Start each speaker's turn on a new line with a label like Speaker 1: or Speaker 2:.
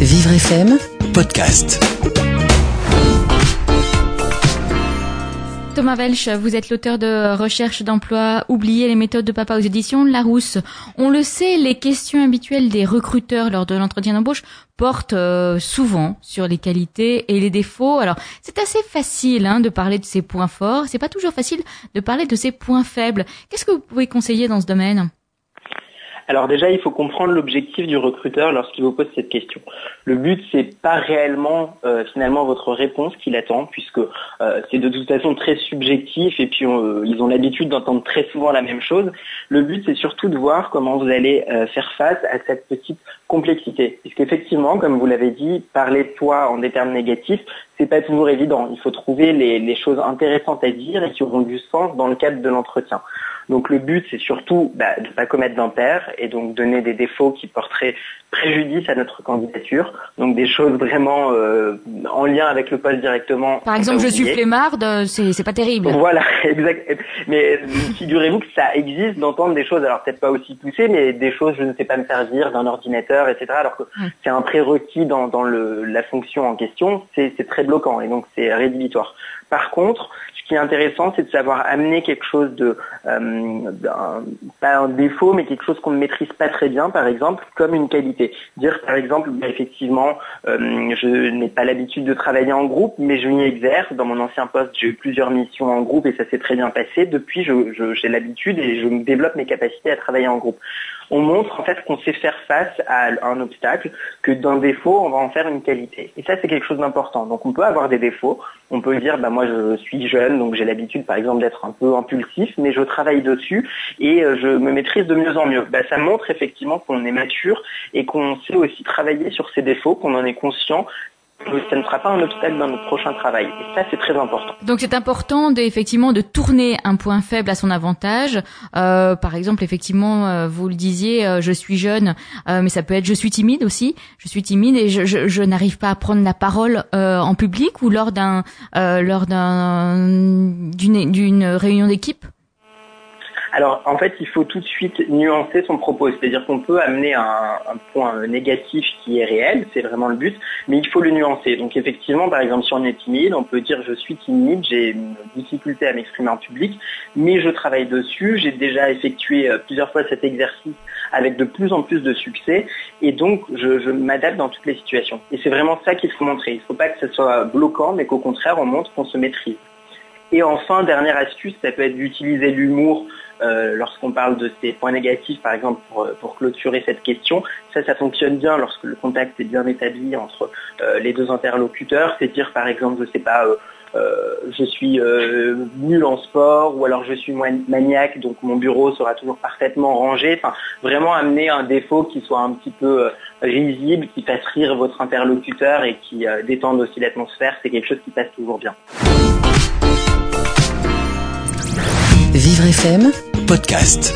Speaker 1: Vivre FM
Speaker 2: podcast.
Speaker 3: Thomas Welch, vous êtes l'auteur de Recherche d'emploi, oubliez les méthodes de papa aux éditions Larousse. On le sait, les questions habituelles des recruteurs lors de l'entretien d'embauche portent euh, souvent sur les qualités et les défauts. Alors, c'est assez facile hein, de parler de ses points forts, c'est pas toujours facile de parler de ses points faibles. Qu'est-ce que vous pouvez conseiller dans ce domaine?
Speaker 4: Alors déjà, il faut comprendre l'objectif du recruteur lorsqu'il vous pose cette question. Le but, c'est pas réellement euh, finalement votre réponse qu'il attend, puisque euh, c'est de toute façon très subjectif et puis euh, ils ont l'habitude d'entendre très souvent la même chose. Le but, c'est surtout de voir comment vous allez faire face à cette petite complexité. Puisqu'effectivement, comme vous l'avez dit, parler de toi en des termes négatifs, c'est pas toujours évident. Il faut trouver les, les choses intéressantes à dire et qui auront du sens dans le cadre de l'entretien. Donc le but, c'est surtout bah, de ne pas commettre d'impair et donc donner des défauts qui porteraient préjudice à notre candidature. Donc des choses vraiment euh, en lien avec le poste directement.
Speaker 3: Par exemple, je suis flemmarde, c'est pas terrible.
Speaker 4: Voilà, exact. Mais figurez-vous que ça existe d'entendre des choses, alors peut-être pas aussi poussées, mais des choses, je ne sais pas me servir d'un ordinateur, etc. Alors que c'est un prérequis dans, dans le, la fonction en question, c'est très bloquant et donc c'est rédhibitoire. Par contre, ce qui est intéressant, c'est de savoir amener quelque chose de, euh, pas un défaut, mais quelque chose qu'on ne maîtrise pas très bien, par exemple, comme une qualité. Dire, par exemple, bah, effectivement, euh, je n'ai pas l'habitude de travailler en groupe, mais je m'y exerce. Dans mon ancien poste, j'ai eu plusieurs missions en groupe et ça s'est très bien passé. Depuis, j'ai l'habitude et je développe mes capacités à travailler en groupe on montre en fait qu'on sait faire face à un obstacle, que d'un défaut, on va en faire une qualité. Et ça, c'est quelque chose d'important. Donc on peut avoir des défauts, on peut dire, bah, moi je suis jeune, donc j'ai l'habitude par exemple d'être un peu impulsif, mais je travaille dessus et euh, je me maîtrise de mieux en mieux. Bah, ça montre effectivement qu'on est mature et qu'on sait aussi travailler sur ses défauts, qu'on en est conscient ça ne sera pas un obstacle dans notre prochain travail. Et ça, c'est très important.
Speaker 3: Donc, c'est important de, effectivement de tourner un point faible à son avantage. Euh, par exemple, effectivement, euh, vous le disiez, euh, je suis jeune, euh, mais ça peut être je suis timide aussi. Je suis timide et je, je, je n'arrive pas à prendre la parole en public ou lors d'un lors d'un d'une réunion d'équipe?
Speaker 4: Alors en fait, il faut tout de suite nuancer son propos, c'est-à-dire qu'on peut amener un, point négatif qui est réel, c'est vraiment le but, mais il faut le nuancer. Donc effectivement, par exemple, si on est timide, on peut dire je suis timide, j'ai une difficulté à m'exprimer en public, mais je travaille dessus, j'ai déjà effectué euh, plusieurs fois cet exercice avec de plus en plus de succès, et donc je, je m'adapte dans toutes les situations. Et c'est vraiment ça qu'il faut montrer. Il ne faut pas que ce soit bloquant, mais qu'au contraire, on montre qu'on se maîtrise. Et enfin, dernière astuce, ça peut être d'utiliser l'humour euh, lorsqu'on parle de ces points négatifs, par exemple, pour, euh, pour, clôturer cette question. Ça, ça fonctionne bien lorsque le contact est bien établi entre euh, les deux interlocuteurs. C'est dire, par exemple, je sais pas, je suis nul en sport ou alors je suis maniaque, donc mon bureau sera toujours parfaitement rangé. Enfin, vraiment amener un défaut qui soit un petit peu risible, qui fasse rire votre interlocuteur et qui détende aussi l'atmosphère, c'est quelque chose qui passe toujours bien.
Speaker 1: Vivre FM
Speaker 2: podcast.